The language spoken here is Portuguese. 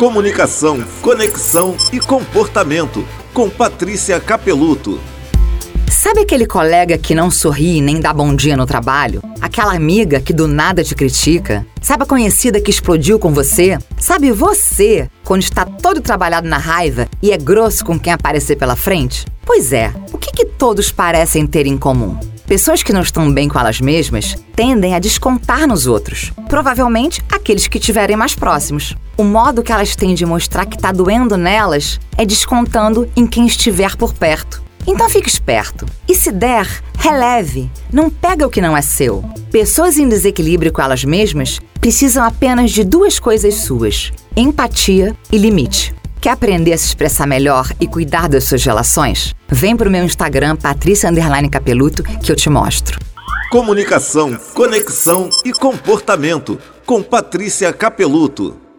Comunicação, conexão e comportamento. Com Patrícia Capeluto. Sabe aquele colega que não sorri nem dá bom dia no trabalho? Aquela amiga que do nada te critica? Sabe a conhecida que explodiu com você? Sabe você, quando está todo trabalhado na raiva e é grosso com quem aparecer pela frente? Pois é, o que, que todos parecem ter em comum? Pessoas que não estão bem com elas mesmas tendem a descontar nos outros, provavelmente aqueles que estiverem mais próximos. O modo que elas têm de mostrar que está doendo nelas é descontando em quem estiver por perto. Então fique esperto. E se der, releve. Não pega o que não é seu. Pessoas em desequilíbrio com elas mesmas precisam apenas de duas coisas suas: empatia e limite. Quer aprender a se expressar melhor e cuidar das suas relações? Vem pro meu Instagram, Patrícia Capeluto, que eu te mostro. Comunicação, conexão e comportamento com Patrícia Capeluto.